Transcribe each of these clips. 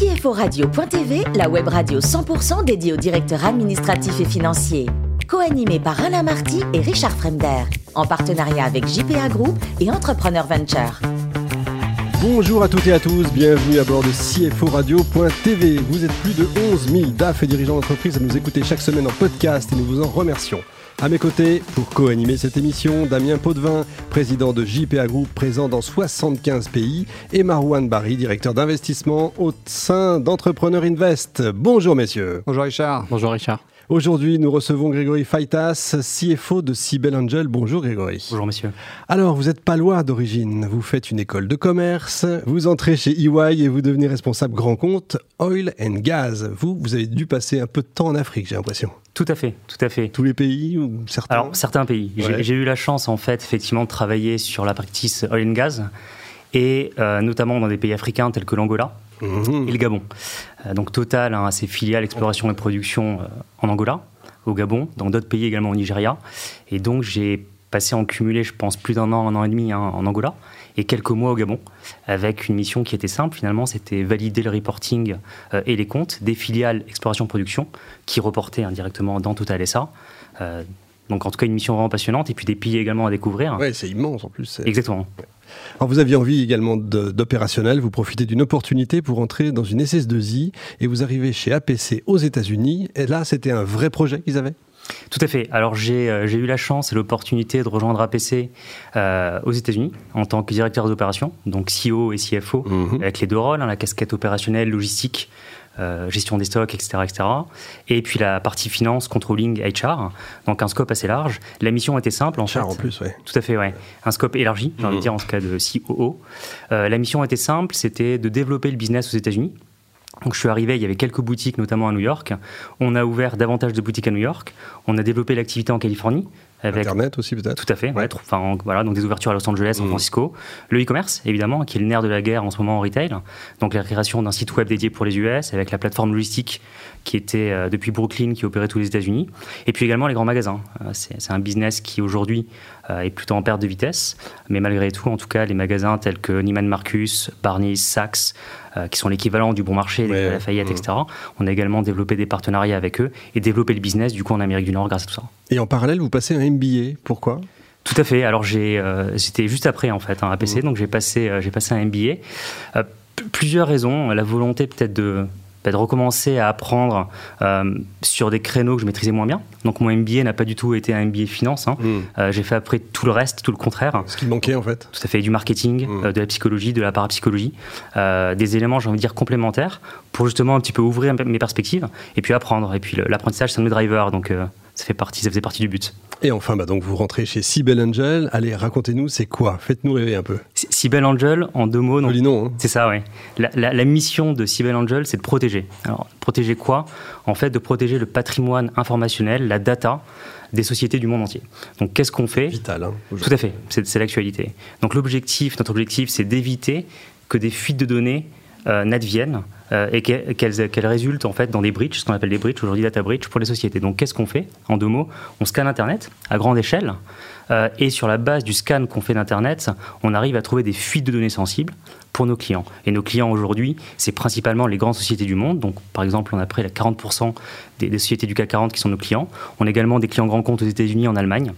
CFORadio.tv, la web radio 100% dédiée aux directeurs administratifs et financiers. Co-animé par Alain Marty et Richard Fremder, en partenariat avec JPA Group et Entrepreneur Venture. Bonjour à toutes et à tous, bienvenue à bord de CFORadio.tv. Vous êtes plus de 11 000 DAF et dirigeants d'entreprise à nous écouter chaque semaine en podcast et nous vous en remercions. À mes côtés, pour co-animer cette émission, Damien Potvin, président de JPA Group, présent dans 75 pays, et Marouane Barry, directeur d'investissement au sein d'Entrepreneur Invest. Bonjour messieurs. Bonjour Richard. Bonjour Richard. Aujourd'hui, nous recevons Grégory Faitas, CFO de Cybel Angel. Bonjour Grégory. Bonjour messieurs. Alors, vous êtes palois d'origine, vous faites une école de commerce, vous entrez chez EY et vous devenez responsable grand compte Oil and Gas. Vous, vous avez dû passer un peu de temps en Afrique, j'ai l'impression. Tout à fait, tout à fait. Tous les pays ou certains Alors, certains pays. J'ai eu la chance, en fait, effectivement, de travailler sur la practice Oil and Gas et euh, notamment dans des pays africains tels que l'Angola mmh. et le Gabon. Euh, donc Total a ses filiales exploration et production euh, en Angola, au Gabon, dans d'autres pays également au Nigeria. Et donc j'ai passé en cumulé, je pense, plus d'un an, un an et demi hein, en Angola et quelques mois au Gabon, avec une mission qui était simple finalement, c'était valider le reporting euh, et les comptes des filiales exploration-production qui reportaient indirectement dans Total SA. donc en tout cas une mission vraiment passionnante et puis des pays également à découvrir. Oui, c'est immense en plus. Exactement. Alors vous aviez envie également d'opérationnel, vous profitez d'une opportunité pour entrer dans une SS2I et vous arrivez chez APC aux États-Unis. Et là, c'était un vrai projet qu'ils avaient? Tout à fait. Alors j'ai euh, eu la chance et l'opportunité de rejoindre APC euh, aux États-Unis en tant que directeur d'opération, donc CEO et CFO, mhm. avec les deux rôles, hein, la casquette opérationnelle, logistique, euh, gestion des stocks, etc., etc. Et puis la partie finance, controlling, HR. Donc un scope assez large. La mission était simple en HR en plus, oui. Tout à fait, ouais. Un scope élargi, j'ai envie de mmh. dire en ce cas de COO. La mission était simple, c'était de développer le business aux États-Unis. Donc je suis arrivé, il y avait quelques boutiques, notamment à New York. On a ouvert davantage de boutiques à New York. On a développé l'activité en Californie. Internet aussi peut-être Tout à fait, enfin, voilà, donc des ouvertures à Los Angeles, San mmh. Francisco. Le e-commerce, évidemment, qui est le nerf de la guerre en ce moment en retail. Donc la création d'un site web dédié pour les US, avec la plateforme logistique qui était euh, depuis Brooklyn, qui opérait tous les États-Unis. Et puis également les grands magasins. Euh, c'est un business qui aujourd'hui est plutôt en perte de vitesse. Mais malgré tout, en tout cas, les magasins tels que Neiman Marcus, Barney's, Saks, qui sont l'équivalent du bon marché, des Lafayette, mmh. etc. On a également développé des partenariats avec eux et développé le business du coup en Amérique du Nord grâce à tout ça. Et en parallèle, vous passez un MBA. Pourquoi? Tout à fait. Alors j'étais juste après en fait un APC, mmh. donc j'ai passé j'ai passé un MBA. plusieurs raisons. La volonté peut-être de bah, de recommencer à apprendre euh, sur des créneaux que je maîtrisais moins bien. Donc mon MBA n'a pas du tout été un MBA finance. Hein. Hmm. Euh, j'ai fait après tout le reste, tout le contraire. Ce qui manquait en fait. Tout à fait, du marketing, hmm. euh, de la psychologie, de la parapsychologie, des éléments, j'ai envie de dire, complémentaires pour justement un petit peu ouvrir mes perspectives et puis apprendre. Et puis l'apprentissage, c'est un driver, donc ça, fait partie, ça faisait partie du but. Et enfin, bah donc vous rentrez chez Cybelle Angel. Allez, racontez-nous, c'est quoi? Faites-nous rêver un peu. Cybelle Angel, en deux mots. Joli nom. Hein. C'est ça, oui. La, mission de Cybelle Angel, c'est de protéger. Alors, protéger quoi? En fait, de protéger le patrimoine informationnel, la data des sociétés du monde entier. Donc, qu'est-ce qu'on fait? Vital. Hein, Tout à fait. C'est l'actualité. Donc, l'objectif, notre objectif, c'est d'éviter que des fuites de données n'adviennent euh, et qu'elles résultent en fait dans des breaches, ce qu'on appelle des breaches, aujourd'hui data breach pour les sociétés. Donc qu'est-ce qu'on fait? En deux mots, on scanne Internet à grande échelle euh, et sur la base du scan qu'on fait d'Internet, on arrive à trouver des fuites de données sensibles pour nos clients. Et nos clients aujourd'hui, c'est principalement les grandes sociétés du monde. Donc, par exemple, on a près de 40% des, des, sociétés du CAC 40 qui sont nos clients. On a également des clients grands comptes aux États-Unis, en Allemagne.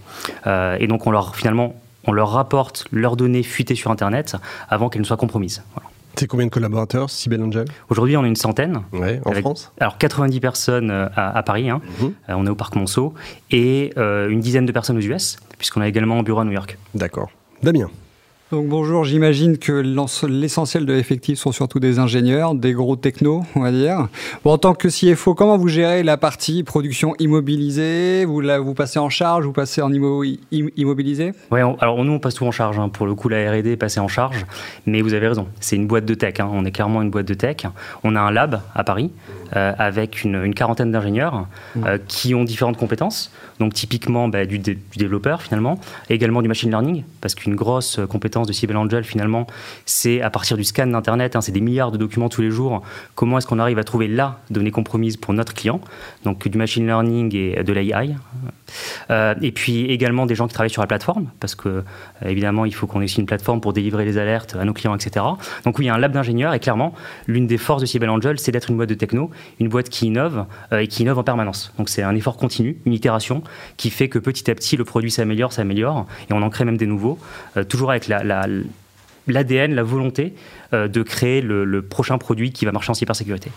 et donc, on leur finalement, on leur rapporte leurs données fuitées sur Internet avant qu'elles ne soient compromises. Voilà. C'est combien de collaborateurs, Cybelle Angel? Aujourd'hui, on est une centaine. Ouais, en France? Alors, 90 personnes euh, à, Paris, hein. mhm. euh, on est au Parc Monceau, et euh, une dizaine de personnes aux US, puisqu'on a également un bureau à New York. D'accord. Damien? Donc bonjour, j'imagine que l'essentiel de l'effectif sont surtout des ingénieurs, des gros technos, on va dire. Bon, en tant que CFO, comment vous gérez la partie production immobilisée? Vous, la, vous passez en charge, vous passez en immobilisé? Oui, alors nous on passe tout en charge. Hein. Pour le coup, la R&D est passée en charge. Mais vous avez raison, c'est une boîte de tech. Hein. On est clairement une boîte de tech. On a un lab à Paris euh, avec une, quarantaine d'ingénieurs mmh. euh, qui ont différentes compétences. Donc typiquement bah, du, du, développeur finalement, également du machine learning, parce qu'une grosse compétence de Cyber Angel finalement, c'est à partir du scan d'Internet, hein, c'est des milliards de documents tous les jours, comment est-ce qu'on arrive à trouver la donnée compromise pour notre client, donc du machine learning et de l'AI. Euh, et puis également des gens qui travaillent sur la plateforme, parce que euh, évidemment il faut qu'on ait aussi une plateforme pour délivrer les alertes à nos clients, etc. Donc oui, il y a un lab d'ingénieurs et clairement, l'une des forces de Cyber Angel, c'est d'être une boîte de techno, une boîte qui innove euh, et qui innove en permanence. Donc c'est un effort continu, une itération qui fait que petit à petit le produit s'améliore, s'améliore et on en crée même des nouveaux, toujours avec la, l'ADN, la volonté de créer le, le, prochain produit qui va marcher en cybersécurité.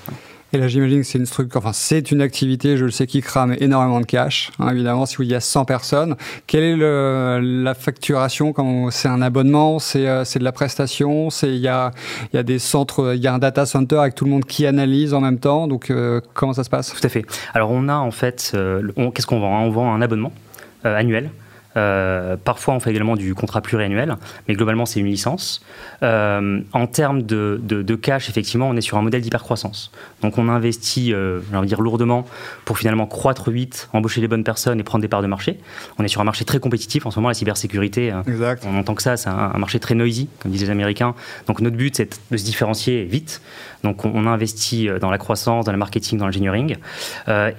Et là, j'imagine que c'est une structure, enfin, c'est une activité, je le sais, qui crame énormément de cash. Hein, évidemment, si il y a 100 personnes, quelle est le, la facturation C'est un abonnement C'est euh, de la prestation C'est il y a, y a des centres, il y a un data center avec tout le monde qui analyse en même temps. Donc, euh, comment ça se passe? Tout à fait. Alors, on a en fait, euh, qu'est-ce qu'on vend? On vend un abonnement annuel euh, parfois, on fait également du contrat pluriannuel, mais globalement, c'est une licence. Euh, en termes de, cash, effectivement, on est sur un modèle d'hypercroissance. Donc, on investit, euh, j'ai envie de dire, lourdement pour finalement croître vite, embaucher les bonnes personnes et prendre des parts de marché. On est sur un marché très compétitif. En ce moment, la cybersécurité, exact. on entend que ça, c'est un, marché très noisy, comme disent les Américains. Donc, notre but, c'est de se différencier vite. Donc, on, on investit dans la croissance, dans le marketing, dans l'engineering.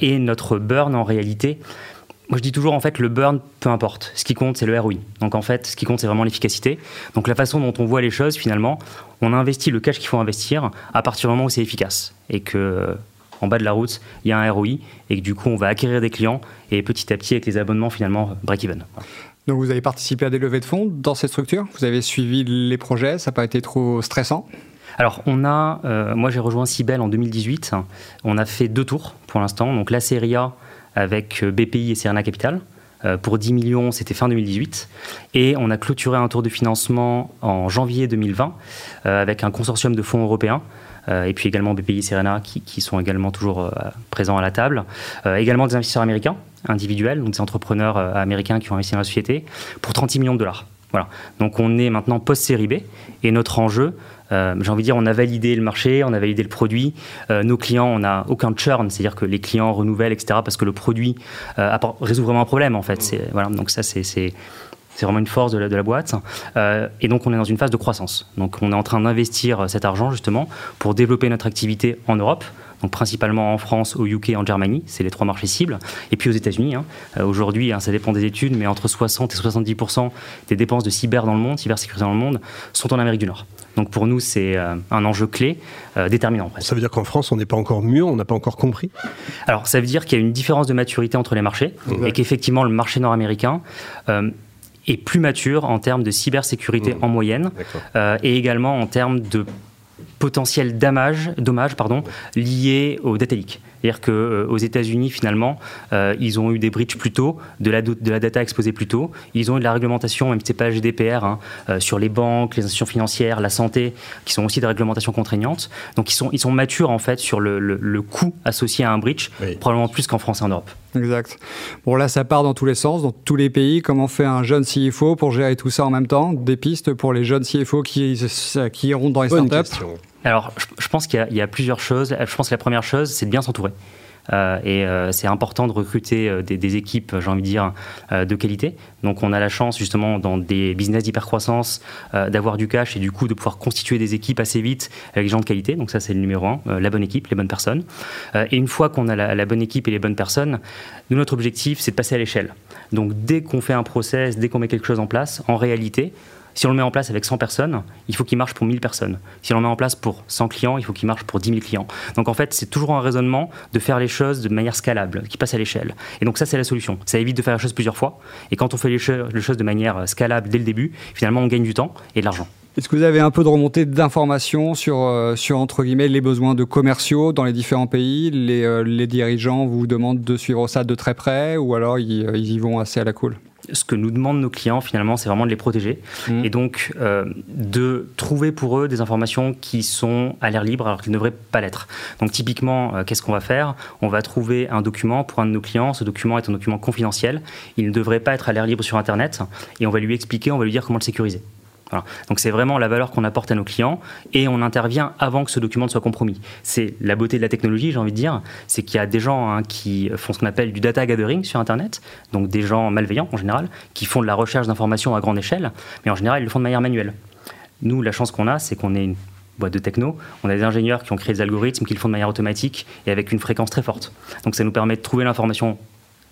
et notre burn, en réalité, moi, je dis toujours, en fait, le burn, peu importe. Ce qui compte, c'est le ROI. Donc, en fait, ce qui compte, c'est vraiment l'efficacité. Donc, la façon dont on voit les choses, finalement, on investit le cash qu'il faut investir à partir du moment où c'est efficace. Et que, en bas de la route, il y a un ROI. Et que, du coup, on va acquérir des clients. Et petit à petit, avec les abonnements, finalement, break-even. Donc, vous avez participé à des levées de fonds dans cette structure? Vous avez suivi les projets? Ça n'a pas été trop stressant? Alors, on a, euh, moi j'ai rejoint Cybelle en 2018. On a fait deux tours pour l'instant. Donc, la série A, avec euh, BPI et Serena Capital. Euh, pour 10 millions, c'était fin 2018. Et on a clôturé un tour de financement en janvier 2020 euh, avec un consortium de fonds européens. et puis également BPI Serena qui, sont également toujours présents à la table. également des investisseurs américains individuels, donc des entrepreneurs américains qui ont investi dans la société, pour 36 millions de dollars. Voilà. Donc on est maintenant post-série B et notre enjeu, euh, j'ai envie de dire, on a validé le marché, on a validé le produit. Euh, nos clients, on n'a aucun churn, c'est-à-dire que les clients renouvellent, etc. Parce que le produit euh, résout vraiment un problème en fait. Voilà. Donc ça c'est c'est vraiment une force de la boîte. et donc, on est dans une phase de croissance. Donc, on est en train d'investir cet argent, justement, pour développer notre activité en Europe, donc principalement en France, au UK, en Germanie, c'est les trois marchés cibles, et puis aux États-Unis. Hein. Euh, aujourd'hui, hein, ça dépend des études, mais entre 60 et 70% des dépenses de cyber dans le monde, cybersécurité dans le monde, sont en Amérique du Nord. Donc pour nous, c'est euh, un enjeu clé, euh, déterminant. Ça veut dire qu'en France, on n'est pas encore mieux, on n'a pas encore compris? Alors ça veut dire qu'il y a une différence de maturité entre les marchés, et qu'effectivement, le marché nord-américain est plus mature en termes de cybersécurité mmh. en moyenne, et également en termes de potentiel dommage, dommage pardon, lié au data leak. C'est-à-dire qu'aux euh, États-Unis, finalement, euh, ils ont eu des breaches plus tôt, de la, de la data exposée plus tôt. Ils ont eu de la réglementation, même si ce n'est pas GDPR, hein, euh, sur les banques, les institutions financières, la santé, qui sont aussi des réglementations contraignantes. Donc ils sont, ils sont matures, en fait, sur le, le, coût associé à un breach, probablement plus qu'en France et en Europe. Exact. Bon, là, ça part dans tous les sens, dans tous les pays. Comment fait un jeune CFO pour gérer tout ça en même temps? Des pistes pour les jeunes CFO qui, qui iront dans les startups? Alors, je, pense qu'il y, a plusieurs choses. Je pense que la première chose, c'est de bien s'entourer. Euh, et euh, c'est important de recruter euh, des, équipes, j'ai envie de dire, de qualité. Donc on a la chance justement dans des business d'hypercroissance d'avoir du cash et du coup de pouvoir constituer des équipes assez vite avec des gens de qualité. Donc ça c'est le numéro un, la bonne équipe, les bonnes personnes. et une fois qu'on a la, la, bonne équipe et les bonnes personnes, nous, notre objectif c'est de passer à l'échelle. Donc dès qu'on fait un process, dès qu'on met quelque chose en place, en réalité, si on le met en place avec 100 personnes, il faut qu'il marche pour 1000 personnes. Si on le met en place pour 100 clients, il faut qu'il marche pour 10 000 clients. Donc en fait, c'est toujours un raisonnement de faire les choses de manière scalable, qui passe à l'échelle. Et donc ça, c'est la solution. Ça évite de faire les choses plusieurs fois. Et quand on fait les, choses de manière scalable dès le début, finalement, on gagne du temps et de l'argent. Est-ce que vous avez un peu de remontée d'informations sur, euh, sur, entre guillemets, les besoins de commerciaux dans les différents pays? Les, euh, les, dirigeants vous demandent de suivre ça de très près ou alors ils, euh, ils y vont assez à la cool? Ce que nous demandent nos clients, finalement, c'est vraiment de les protéger. Mmh. Et donc, euh, de trouver pour eux des informations qui sont à l'air libre alors qu'ils ne devraient pas l'être. Donc, typiquement, euh, qu'est-ce qu'on va faire? On va trouver un document pour un de nos clients. Ce document est un document confidentiel. Il ne devrait pas être à l'air libre sur Internet. Et on va lui expliquer, on va lui dire comment le sécuriser. Donc c'est vraiment la valeur qu'on apporte à nos clients et on intervient avant que ce document ne soit compromis. C'est la beauté de la technologie, j'ai envie de dire, c'est qu'il y a des gens hein, qui font ce qu'on appelle du data gathering sur Internet, donc des gens malveillants en général, qui font de la recherche d'informations à grande échelle, mais en général ils le font de manière manuelle. Nous, la chance qu'on a, c'est qu'on est une boîte de techno, on a des ingénieurs qui ont créé des algorithmes qui le font de manière automatique et avec une fréquence très forte. Donc ça nous permet de trouver l'information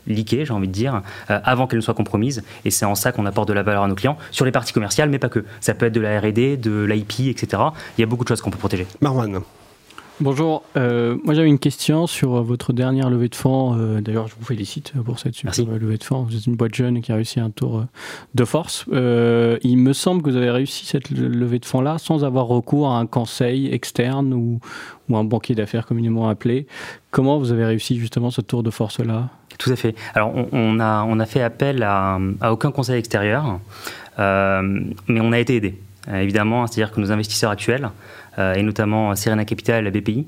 liquée, j'ai envie de dire, euh, avant qu'elle ne soit compromise. Et c'est en ça qu'on apporte de la valeur à nos clients, sur les parties commerciales, mais pas que. Ça peut être de la RD, de l'IP, etc. Il y a beaucoup de choses qu'on peut protéger. Marwan. Bonjour, euh, moi j'avais une question sur votre dernière levée de fonds. Euh, d'ailleurs, je vous félicite pour cette super levée de fonds. Vous êtes une boîte jeune qui a réussi un tour de force. il me semble que vous avez réussi cette levée de fonds-là sans avoir recours à un conseil externe ou, ou un banquier d'affaires communément appelé. Comment vous avez réussi justement ce tour de force-là? Tout à fait. Alors, on, a, on a fait appel à, aucun conseil extérieur, euh, mais on a été aidé. Euh, évidemment, c'est-à-dire que nos investisseurs actuels, euh, et notamment Serena Capital et la BPI,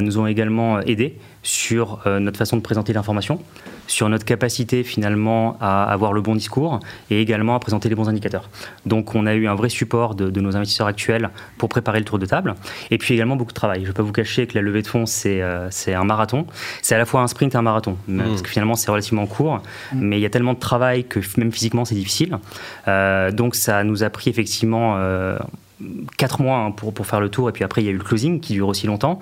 nous ont également aidés sur notre façon de présenter l'information, sur notre capacité finalement à avoir le bon discours et également à présenter les bons indicateurs. Donc on a eu un vrai support de, nos investisseurs actuels pour préparer le tour de table et puis également beaucoup de travail. Je ne vais pas vous cacher que la levée de fonds c'est euh, un marathon. C'est à la fois un sprint et un marathon mmh. parce que finalement c'est relativement court, mmh. mais il y a tellement de travail que même physiquement c'est difficile. Euh, donc ça nous a pris effectivement euh, 4 mois hein, pour, pour faire le tour, et puis après il y a eu le closing qui dure aussi longtemps.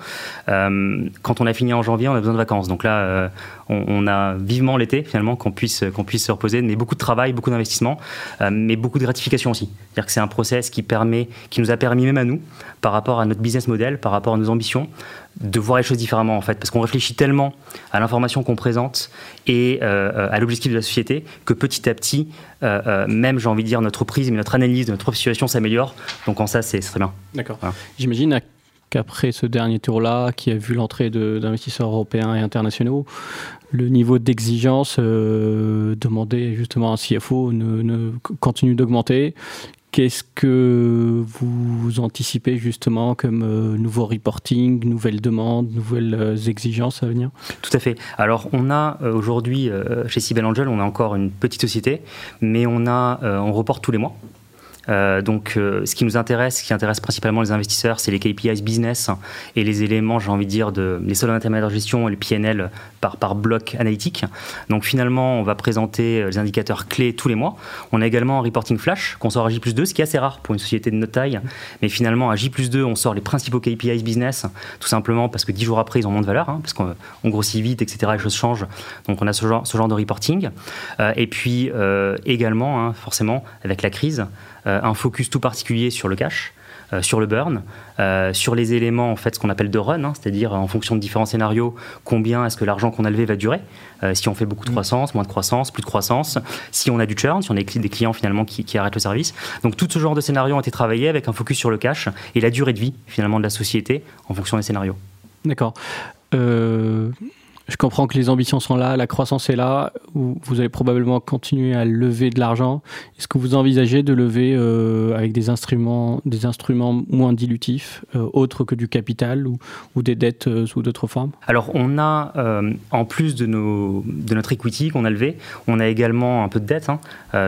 Euh, quand on a fini en janvier, on a besoin de vacances. Donc là, on, a vivement l'été finalement qu'on puisse, qu'on puisse se reposer, mais beaucoup de travail, beaucoup d'investissement, euh, mais beaucoup de gratification aussi. C'est-à-dire que c'est un process qui, permet, qui nous a permis même à nous, par rapport à notre business model, par rapport à nos ambitions, de voir les choses différemment en fait, parce qu'on réfléchit tellement à l'information qu'on présente et euh, à l'objectif de la société que petit à petit, euh, même j'ai envie de dire notre prise, mais notre analyse de notre situation s'améliore. Donc en ça, c'est très bien. D'accord. J'imagine qu'après ce dernier tour-là, qui a vu l'entrée d'investisseurs européens et internationaux, le niveau d'exigence demandé justement à un CFO ne continue d'augmenter. Qu'est-ce que vous anticipez justement comme euh, nouveau reporting, nouvelles demandes, nouvelles euh, exigences à venir? Tout à fait. Alors on a euh, aujourd'hui chez Cybel Angel, on a encore une petite société, mais on a, on reporte tous les mois. Euh, donc, euh, ce qui nous intéresse, ce qui intéresse principalement les investisseurs, c'est les KPIs business et les éléments, j'ai envie de dire, de, les soldes intermédiaires de gestion et le PNL par, bloc analytique. Donc, finalement, on va présenter euh, les indicateurs clés tous les mois. On a également un reporting flash qu'on sort à J2, ce qui est assez rare pour une société de notre taille. Mais finalement, à J2, on sort les principaux KPIs business, tout simplement parce que 10 jours après, ils ont moins de valeur, hein, parce qu'on grossit vite, etc. Les choses changent. Donc, on a ce genre, de reporting. et puis, également, hein, forcément, avec la crise, un focus tout particulier sur le cash. Euh, sur le burn, euh, sur les éléments en fait ce qu'on appelle de run, hein, c'est-à-dire en fonction de différents scénarios, combien est-ce que l'argent qu'on a levé va durer, si on fait beaucoup de mm. croissance, moins de croissance, plus de croissance, si on a du churn, si on a des clients finalement qui, qui arrêtent le service. Donc tout ce genre de scénarios ont été travaillés avec un focus sur le cash et la durée de vie finalement de la société en fonction des scénarios. D'accord. Je comprends que les ambitions sont là, la croissance est là, vous allez probablement continuer à lever de l'argent. Est-ce que vous envisagez de lever euh, avec des instruments, des instruments moins dilutifs, euh, autres que du capital ou, des dettes euh, sous d'autres formes? Alors on a, en plus de notre equity qu'on a levé, on a également un peu de dette hein,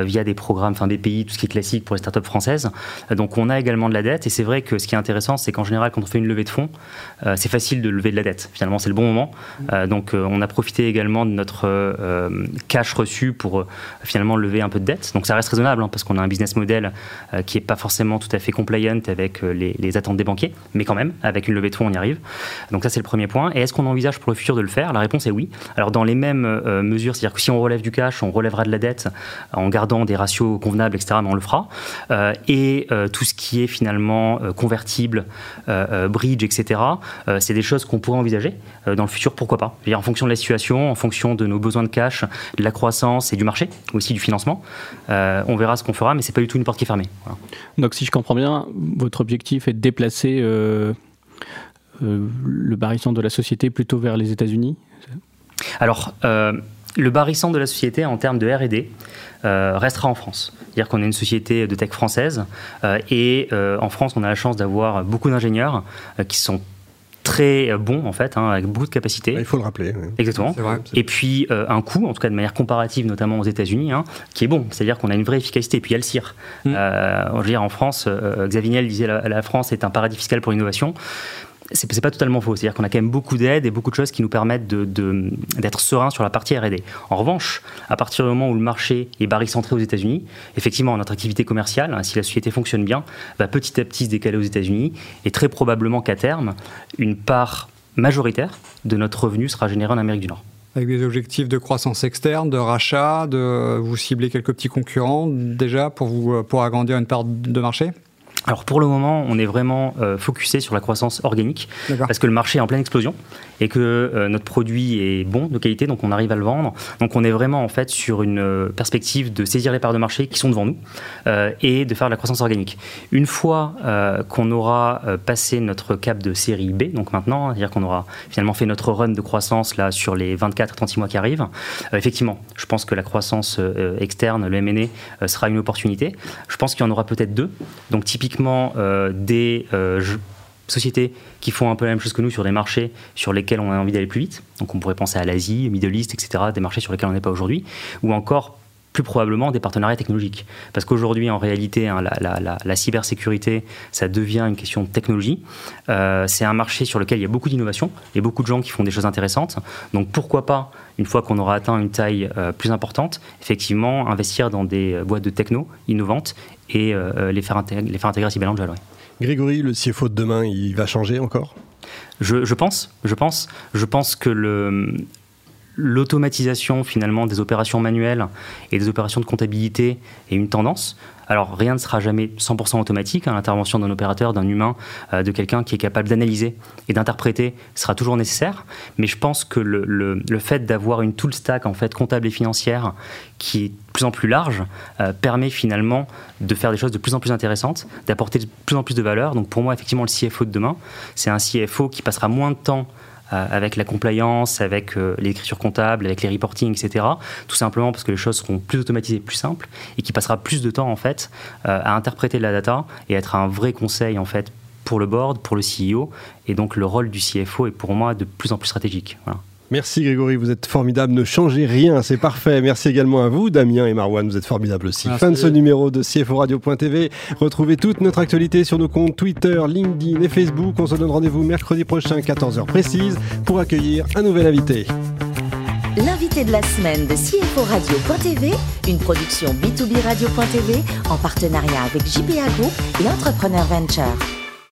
via des programmes, enfin des pays, tout ce qui est classique pour les startups françaises. Donc on a également de la dette et c'est vrai que ce qui est intéressant, c'est qu'en général quand on fait une levée de fonds, c'est facile de lever de la dette. Finalement c'est le bon moment. donc on a profité également de notre euh, cash reçu pour euh, finalement lever un peu de dette. Donc ça reste raisonnable hein, parce qu'on a un business model euh, qui n'est pas forcément tout à fait compliant avec les, attentes des banquiers, mais quand même, avec une levée de fonds, on y arrive. Donc ça, c'est le premier point. Et est-ce qu'on envisage pour le futur de le faire? La réponse est oui. Alors dans les mêmes mesures, c'est-à-dire que si on relève du cash, on relèvera de la dette en gardant des ratios convenables, etc., mais on le fera. et tout ce qui est finalement convertible, bridge, etc., c'est des choses qu'on pourrait envisager dans le futur, pourquoi pas? Fonction de la situation, en fonction de nos besoins de cash, de la croissance et du marché, aussi du financement. Euh, on verra ce qu'on fera, mais c'est pas du tout une porte qui est fermée. Donc, si je comprends bien, votre objectif est de déplacer euh, euh, le barissant de la société plutôt vers les États-Unis Alors, le barissant de la société en termes de R&D restera en France. C'est-à-dire qu'on est une société de tech française et en France, on a la chance d'avoir beaucoup d'ingénieurs qui sont très euh, bon en fait, hein, avec beaucoup de capacité. Il faut le rappeler. Exactement. Et puis euh, un coût, en tout cas de manière comparative, notamment aux États-Unis, hein, qui est bon. C'est-à-dire qu'on a une vraie efficacité. Et puis il y a le CIR. Mm. Euh, je veux dire, en France, Xavier Niel disait la, la France est un paradis fiscal pour l'innovation c'est pas totalement faux. C'est-à-dire qu'on a quand même beaucoup d'aides et beaucoup de choses qui nous permettent d'être de, d'être serein sur la partie R&D. En revanche, à partir du moment où le marché est barycentré aux États-Unis, effectivement, notre activité commerciale, hein, si la société fonctionne bien, va petit à petit se décaler aux États-Unis et très probablement qu'à terme, une part majoritaire de notre revenu sera générée en Amérique du Nord avec des objectifs de croissance externe, de rachat, de vous cibler quelques petits concurrents déjà pour vous pour agrandir une part de marché? Alors pour le moment, on est vraiment euh, focusé sur la croissance organique parce que le marché est en pleine explosion et que euh, notre produit est bon, de qualité, donc on arrive à le vendre. Donc on est vraiment en fait sur une euh, perspective de saisir les parts de marché qui sont devant nous et de faire de la croissance organique. Une fois qu'on aura passé notre cap de série B, donc maintenant, c'est-à-dire qu'on aura finalement fait notre run de croissance là sur les 24-36 mois qui arrivent, effectivement, je pense que la croissance externe, le M&A, sera une opportunité. Je pense qu'il y en aura peut-être deux. Donc typiquement euh, des euh, sociétés qui font un peu la même chose que nous sur des marchés sur lesquels on a envie d'aller plus vite. Donc on pourrait penser à l'Asie, Middle East, etc., des marchés sur lesquels on n'est pas aujourd'hui, ou encore plus probablement des partenariats technologiques. Parce qu'aujourd'hui, en réalité, hein, la, cybersécurité, ça devient une question de technologie. Euh, c'est un marché sur lequel il y a beaucoup d'innovation et beaucoup de gens qui font des choses intéressantes. Donc pourquoi pas, une fois qu'on aura atteint une taille plus importante, effectivement, investir dans des boîtes de techno innovantes et euh, les, faire intégrer, les faire intégrer à Cyber Grégory, le CFO de demain, il va changer encore? Je, je, pense, je pense, je pense que le, l'automatisation finalement des opérations manuelles et des opérations de comptabilité est une tendance. Alors rien ne sera jamais 100% automatique, hein. l'intervention d'un opérateur, d'un humain, euh, de quelqu'un qui est capable d'analyser et d'interpréter sera toujours nécessaire, mais je pense que le, fait d'avoir une tool stack en fait comptable et financière qui est de plus en plus large euh, permet finalement de faire des choses de plus en plus intéressantes, d'apporter de plus en plus de valeur. Donc pour moi effectivement le CFO de demain, c'est un CFO qui passera moins de temps avec la compliance, avec euh, l'écriture comptable, avec les reporting, etc. Tout simplement parce que les choses seront plus automatisées, plus simples, et qui passera plus de temps en fait euh, à interpréter la data et être un vrai conseil en fait pour le board, pour le CEO, et donc le rôle du CFO est pour moi de plus en plus stratégique. Merci Grégory, vous êtes formidable. Ne changez rien, c'est parfait. Merci également à vous, Damien et Marwan, vous êtes formidables aussi. Fin de ce numéro de CFO Radio.tv. Retrouvez toute notre actualité sur nos comptes Twitter, LinkedIn et Facebook. On se donne rendez-vous mercredi prochain, 14h précise, pour accueillir un nouvel invité. L'invité de la semaine de CFO Radio.tv, une production B2B Radio.tv en partenariat avec JPA Group et Entrepreneur Venture.